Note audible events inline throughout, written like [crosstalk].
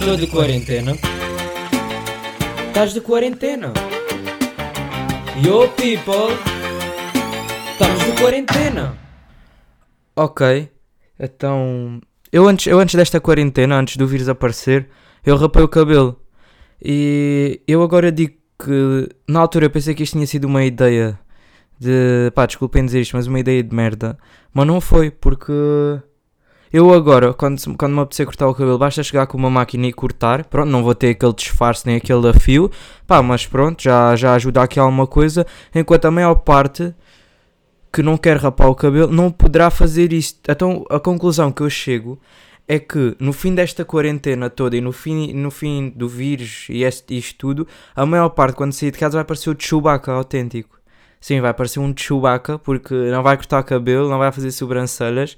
Tô de quarentena. Estás de quarentena. Yo people. Estamos de quarentena. Ok, então. Eu antes, eu antes desta quarentena, antes do vírus aparecer, eu rapei o cabelo. E eu agora digo que na altura eu pensei que isto tinha sido uma ideia de. pá, desculpem dizer isto, mas uma ideia de merda. Mas não foi, porque. Eu agora, quando, quando me apetecer cortar o cabelo, basta chegar com uma máquina e cortar. Pronto, não vou ter aquele disfarce nem aquele afio. Pá, mas pronto, já, já ajuda aqui alguma coisa. Enquanto a maior parte que não quer rapar o cabelo não poderá fazer isto. Então a conclusão que eu chego é que no fim desta quarentena toda e no fim, no fim do vírus e este, isto tudo, a maior parte quando sair de casa vai parecer o Chewbacca autêntico. Sim, vai parecer um Chewbacca porque não vai cortar cabelo, não vai fazer sobrancelhas.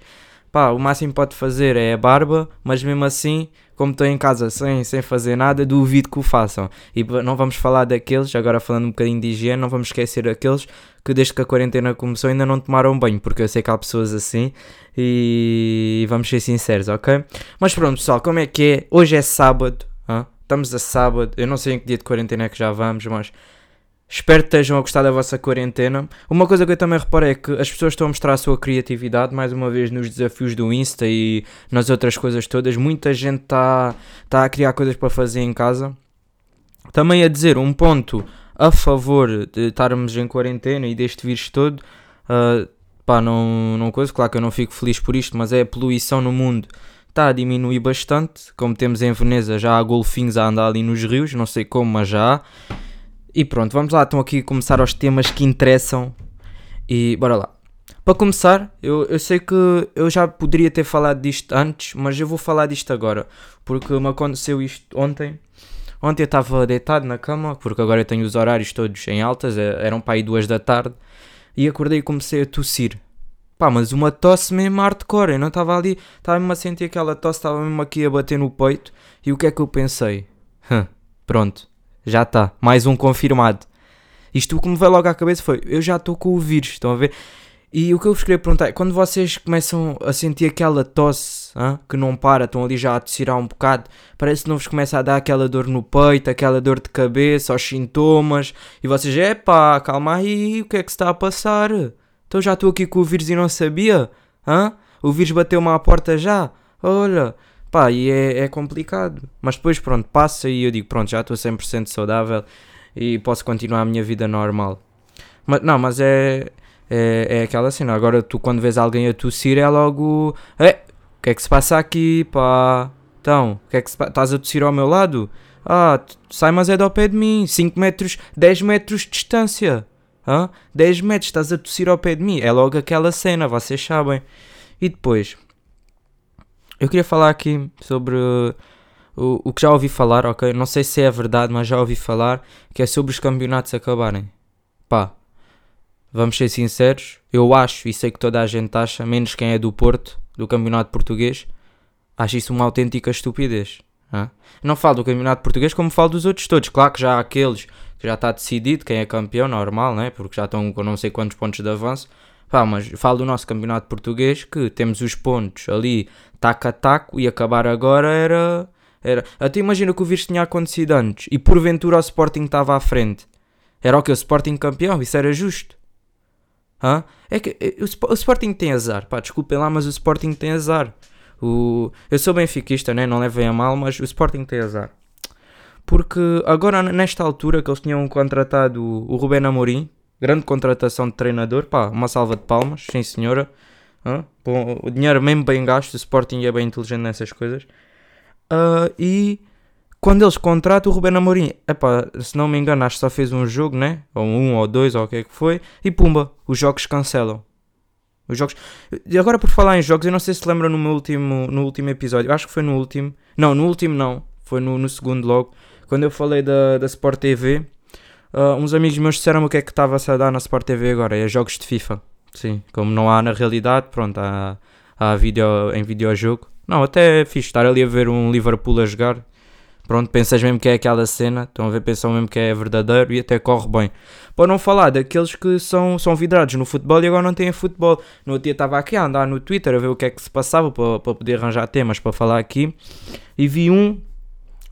Pá, o máximo que pode fazer é a barba, mas mesmo assim, como estou em casa sem, sem fazer nada, duvido que o façam. E não vamos falar daqueles, agora falando um bocadinho de higiene, não vamos esquecer aqueles que desde que a quarentena começou ainda não tomaram banho, porque eu sei que há pessoas assim e vamos ser sinceros, ok? Mas pronto, pessoal, como é que é? Hoje é sábado, estamos a sábado, eu não sei em que dia de quarentena é que já vamos, mas espero que estejam a gostar da vossa quarentena. Uma coisa que eu também reparo é que as pessoas estão a mostrar a sua criatividade, mais uma vez nos desafios do Insta e nas outras coisas todas. Muita gente está tá a criar coisas para fazer em casa. Também a dizer um ponto a favor de estarmos em quarentena e deste vírus todo. ah, pá, não, não coisa, claro que eu não fico feliz por isto, mas é a poluição no mundo está a diminuir bastante. Como temos em Veneza, já há golfinhos a andar ali nos rios, não sei como, mas já há. E pronto, vamos lá, estão aqui a começar aos temas que interessam. E bora lá. Para começar, eu, eu sei que eu já poderia ter falado disto antes, mas eu vou falar disto agora. Porque me aconteceu isto ontem. Ontem eu estava deitado na cama, porque agora eu tenho os horários todos em altas, eh, eram para aí duas da tarde, e acordei e comecei a tossir. Pá, mas uma tosse mesmo hardcore, eu não estava ali, estava mesmo a sentir aquela tosse, estava mesmo aqui a bater no peito, e o que é que eu pensei? Hum, pronto, já está, mais um confirmado. Isto o que me veio logo à cabeça foi, eu já estou com o vírus, estão a ver? E o que eu vos queria perguntar é, quando vocês começam a sentir aquela tosse hã, que não para, estão ali já a tossir um bocado, parece que não vos começa a dar aquela dor no peito, aquela dor de cabeça, os sintomas, e vocês, epá, calma aí, o que é que se está a passar? Então já estou aqui com o vírus e não sabia? Hã? O vírus bateu-me à porta já? Olha, pá, e é, é complicado. Mas depois, pronto, passa e eu digo, pronto, já estou 100% saudável e posso continuar a minha vida normal. Mas, não, mas é, é, é aquela cena. Agora tu, quando vês alguém a tossir, é logo, é, o que é que se passa aqui, pá? Então, o que é que se pa- Estás a tossir ao meu lado? Ah, sai, mas é do pé de mim. 5 metros, 10 metros de distância. Hã? 10 metros, estás a tossir ao pé de mim. É logo aquela cena, vocês sabem. E depois, eu queria falar aqui sobre o, o que já ouvi falar, ok? Não sei se é verdade, mas já ouvi falar que é sobre os campeonatos acabarem. Pá, vamos ser sinceros, eu acho, e sei que toda a gente acha, menos quem é do Porto, do campeonato português, acho isso uma autêntica estupidez. Não falo do campeonato português como falo dos outros todos. Claro que já há aqueles que já está decidido quem é campeão, normal, né? Porque já estão com não sei quantos pontos de avanço. Pá, mas falo do nosso campeonato português que temos os pontos ali, taco a taco, e acabar agora era. era... Até imagina que o vírus tinha acontecido antes e porventura o Sporting estava à frente. Era o que? O Sporting campeão? Isso era justo. Hã? É que eh, o, o Sporting tem azar, pá, desculpem lá, mas o Sporting tem azar. O... Eu sou benfiquista, né? não levem a mal, mas o Sporting tem azar. Porque agora, nesta altura que eles tinham contratado o o Rubén Amorim, grande contratação de treinador, pá, uma salva de palmas, sim senhora. Hã? Bom, o dinheiro mesmo bem gasto, o Sporting é bem inteligente nessas coisas. Ah, e quando eles contratam o Rubén Amorim, epá, se não me engano, acho que só fez um jogo, né? Ou um ou dois, ou o que é que foi, e pumba, os jogos cancelam. Os jogos. E agora por falar em jogos, eu não sei se lembram no meu último, no último episódio, acho que foi no último. Não, no último não, foi no, no segundo logo. Quando eu falei da, da Sport TV, ah, uns amigos meus disseram-me o que é que estava-se a dar na Sport TV agora, é jogos de FIFA. Sim, como não há na realidade, pronto, há, há vídeo, em videojogo. Não, até é fixe estar ali a ver um Liverpool a jogar. Pronto, pensas mesmo que é aquela cena, estão a ver, pensam mesmo que é verdadeiro e até corre bem. Para não falar daqueles que são, são vidrados no futebol e agora não têm futebol. No outro dia estava aqui a andar no Twitter a ver o que é que se passava para, para poder arranjar temas para falar aqui e vi um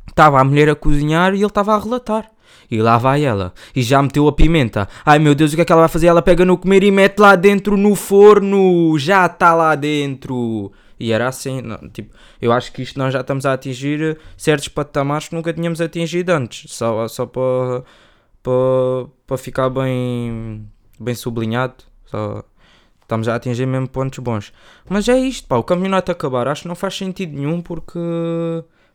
estava a mulher a cozinhar e ele estava a relatar. E lá vai ela. E já meteu a pimenta. Ai meu Deus, o que é que ela vai fazer? Ela pega no comer e mete lá dentro no forno. Já está lá dentro. E era assim, não, tipo, eu acho que isto nós já estamos a atingir certos patamares que nunca tínhamos atingido antes. Só, só para, para, para ficar bem, bem sublinhado. Só, estamos a atingir mesmo pontos bons. Mas é isto, pá, o campeonato acabar. Acho que não faz sentido nenhum porque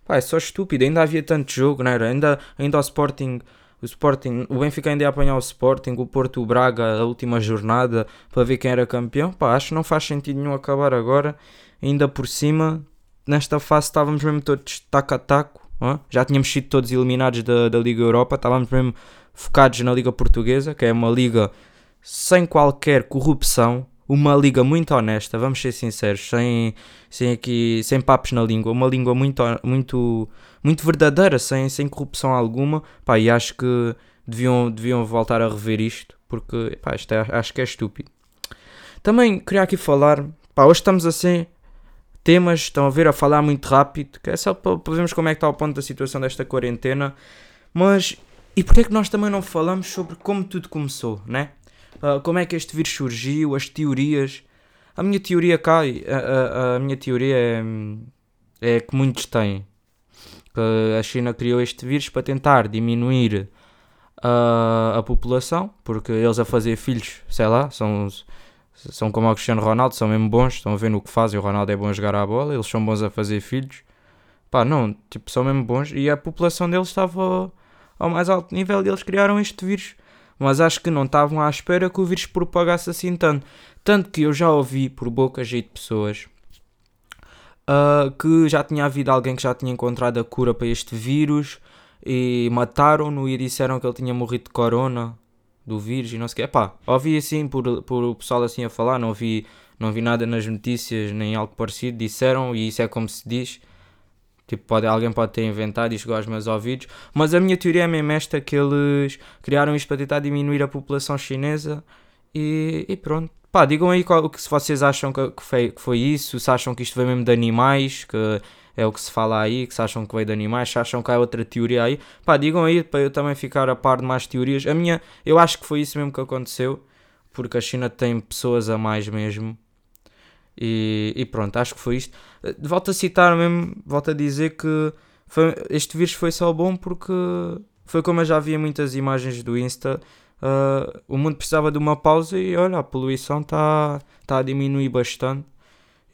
pá, é só estúpido. Ainda havia tanto jogo, não era? Ainda, ainda o Sporting o Sporting, o Benfica ainda ia apanhar o Sporting, o Porto, o Braga, a última jornada para ver quem era campeão. Pá, acho que não faz sentido nenhum acabar agora. Ainda por cima, nesta fase estávamos mesmo todos taco a taco. Já tínhamos sido todos eliminados da, da Liga Europa, estávamos mesmo focados na Liga Portuguesa, que é uma liga sem qualquer corrupção, uma liga muito honesta, vamos ser sinceros, sem, sem aqui, sem papos na língua, uma língua muito, muito, muito verdadeira, sem, sem corrupção alguma, pá, e acho que deviam, deviam voltar a rever isto, porque, pá, isto é, acho que é estúpido. Também queria aqui falar, pá, hoje estamos assim, temas, estão a ver, a falar muito rápido, que é só para, para vermos como é que está o ponto da situação desta quarentena, mas, e porquê é que nós também não falamos sobre como tudo começou, né? Uh, como é que este vírus surgiu, as teorias. A minha teoria cai. A, a, a, minha teoria é, é que muitos têm. Que a China criou este vírus para tentar diminuir a, a população, porque eles a fazer filhos, sei lá, são, são como o Cristiano Ronaldo, são mesmo bons, estão a ver no que fazem. O Ronaldo é bom a jogar a bola, eles são bons a fazer filhos. Pá, não, tipo, são mesmo bons. E a população deles estava ao mais alto nível e eles criaram este vírus mas acho que não estavam à espera que o vírus propagasse assim tanto. Tanto que eu já ouvi por boca de pessoas uh, que já tinha havido alguém que já tinha encontrado a cura para este vírus e mataram-no e disseram que ele tinha morrido de corona do vírus e não sei o que. Epá, ouvi assim por, por o pessoal assim a falar, não vi, não vi nada nas notícias nem algo parecido, disseram e isso é como se diz Tipo, pode, alguém pode ter inventado e chegou aos meus ouvidos. Mas a minha teoria é mesmo esta: que eles criaram isto para tentar diminuir a população chinesa. E, e pronto. Pá, digam aí qual, que se vocês acham que, que, foi, que foi isso, se acham que isto veio mesmo de animais, que é o que se fala aí, que se acham que veio de animais, se acham que há outra teoria aí. Pá, digam aí para eu também ficar a par de mais teorias. A minha, eu acho que foi isso mesmo que aconteceu, porque a China tem pessoas a mais mesmo. E, e, pronto, acho que foi isto. Eh, volto a citar mesmo, volto a dizer que foi, este vírus foi só bom porque foi como eu já via muitas imagens do Insta. Uh, o mundo precisava de uma pausa e olha, a poluição está tá a diminuir bastante.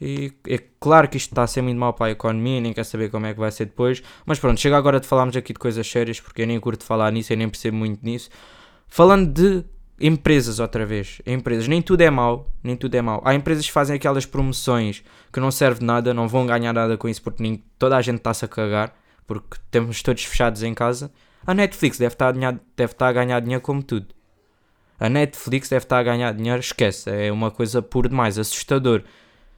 E é claro que isto está a ser muito mal para a economia, nem quer saber como é que vai ser depois. Mas pronto, chega agora de falarmos aqui de coisas sérias, porque eu nem curto falar nisso, eu nem percebo muito nisso. Falando de empresas outra vez, empresas, nem tudo é mau, nem tudo é mau. Há empresas que fazem aquelas promoções que não servem de nada, não vão ganhar nada com isso porque nem, toda a gente está-se a cagar, porque temos todos fechados em casa. A Netflix deve estar, a ganhar, deve estar a ganhar dinheiro como tudo. A Netflix deve estar a ganhar dinheiro, esquece, é uma coisa por demais, assustador.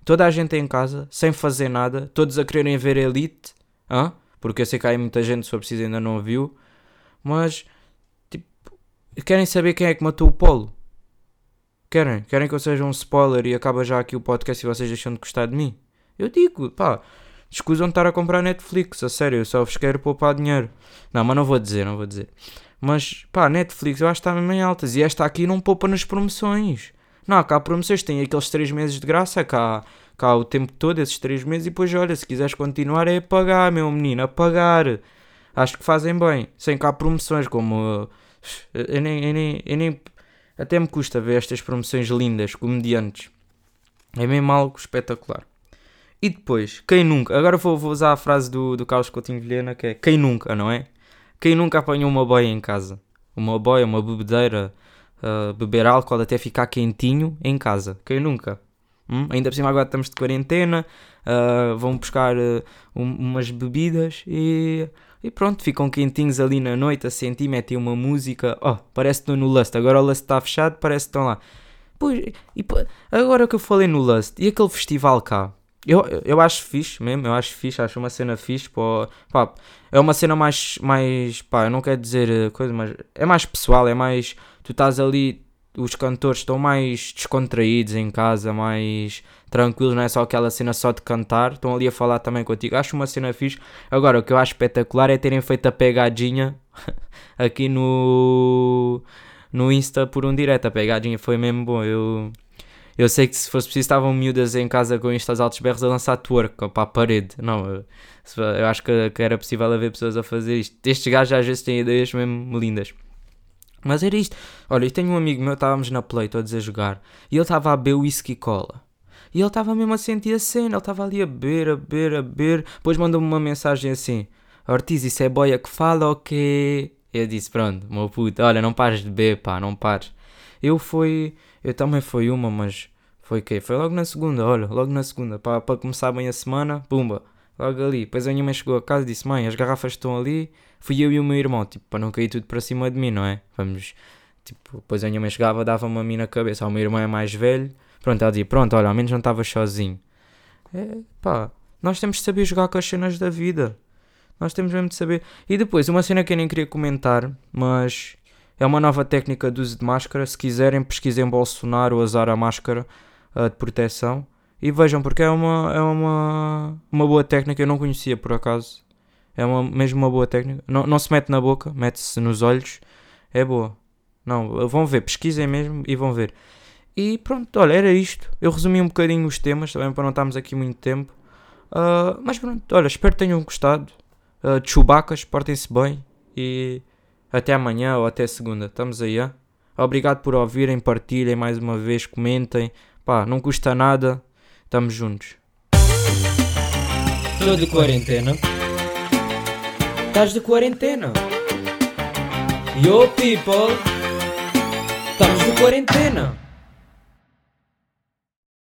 Toda a gente em casa, sem fazer nada, todos a quererem ver Elite, hein? porque eu sei que há muita gente, se for preciso, ainda não viu, mas Querem saber quem é que matou o Polo? Querem? Querem que eu seja um spoiler e acaba já aqui o podcast e vocês deixam de gostar de mim? Eu digo, pá, escusam de estar a comprar Netflix, a sério, eu só vos quero poupar dinheiro. Não, mas não vou dizer, não vou dizer. Mas, pá, Netflix eu acho que está mesmo em altas e esta aqui não poupa nas promoções. Não, cá há promoções, tem aqueles 3 meses de graça, cá, cá o tempo todo, esses 3 meses, e depois olha, se quiseres continuar é pagar, meu menino, a pagar. Acho que fazem bem. Sem cá promoções como eu nem, eu nem, eu nem. Até me custa ver estas promoções lindas, comediantes. É mesmo algo espetacular. E depois, quem nunca? Agora vou, vou usar a frase do, do Carlos Coutinho Vilhena que é quem nunca, não é? Quem nunca apanhou uma boia em casa? Uma boia, uma bebedeira, uh, beber álcool até ficar quentinho em casa. Quem nunca? Hum? Ainda por cima agora estamos de quarentena, uh, vão buscar uh, um, umas bebidas e e pronto, ficam quentinhos ali na noite a sentir, metem uma música. Oh, parece que estão no Lust. Agora o Lust está fechado, parece que estão lá. Pois, e, agora que eu falei no Lust, e aquele festival cá? Eu, eu acho fixe mesmo, eu acho fixe, acho uma cena fixe. Pá, pá, é uma cena mais, mais, pá, eu não quero dizer eh, coisa, mas é mais pessoal, é mais, tu estás ali, os cantores estão mais descontraídos em casa, mais tranquilos, não é só aquela cena só de cantar, estão ali a falar também contigo. Acho uma cena fixe. Agora, o que eu acho espetacular é terem feito a pegadinha [laughs] aqui no, no Insta por um direto. A pegadinha foi mesmo bom. Eu, eu sei que se fosse preciso estavam miúdas em casa com Instas altos berros a lançar twerk para a parede. Não, eu, eu acho que, que, era possível haver pessoas a fazer isto. Estes gajos às vezes têm ideias mesmo lindas. Mas era isto. Olha, eu tenho um amigo meu, estávamos na Play todos a jogar, e ele estava a beber whisky cola. E ele estava mesmo a sentir a cena, ele estava ali a beber, a beber, a beber. Depois mandou-me uma mensagem assim: Ortiz, isso é boia que fala ou quê? Eu disse: Pronto, meu puto, olha, não pares de beber, pá, não pares. Eu fui, eu também fui uma, mas foi quê? Foi logo na segunda, olha, logo na segunda, para começar bem a semana, pumba, logo ali. Depois a minha mãe chegou a casa e disse: Mãe, as garrafas estão ali. Fui eu e o meu irmão, tipo, para não cair tudo para cima de mim, não é? Vamos, tipo, depois a minha mãe chegava, dava-me a mim na cabeça. O meu irmão é mais velho, Pronto, ela dizia, pronto, olha, ao menos não estavas sozinho. É, pá, nós temos de saber jogar com as cenas da vida. Nós temos mesmo de saber. E depois, uma cena que eu nem queria comentar, mas é uma nova técnica de uso de máscara. Se quiserem, pesquisem Bolsonaro usar a máscara uh, de proteção. E vejam, porque é uma, é uma, uma boa técnica, eu não conhecia por acaso. É uma, mesmo uma boa técnica. Não, não se mete na boca, mete-se nos olhos. É boa. Não, vão ver, pesquisem mesmo e vão ver. E pronto, olha, era isto. Eu resumi um bocadinho os temas também para não estarmos aqui muito tempo. Uh, mas pronto, olha, espero que tenham gostado. Uh, de chubacas, portem-se bem e até amanhã ou até segunda. Estamos aí, hein? Obrigado por ouvirem, partilhem mais uma vez, comentem. Pá, não custa nada. Estamos juntos. Estou de quarentena. Estás de quarentena. Yo people. Estamos de quarentena.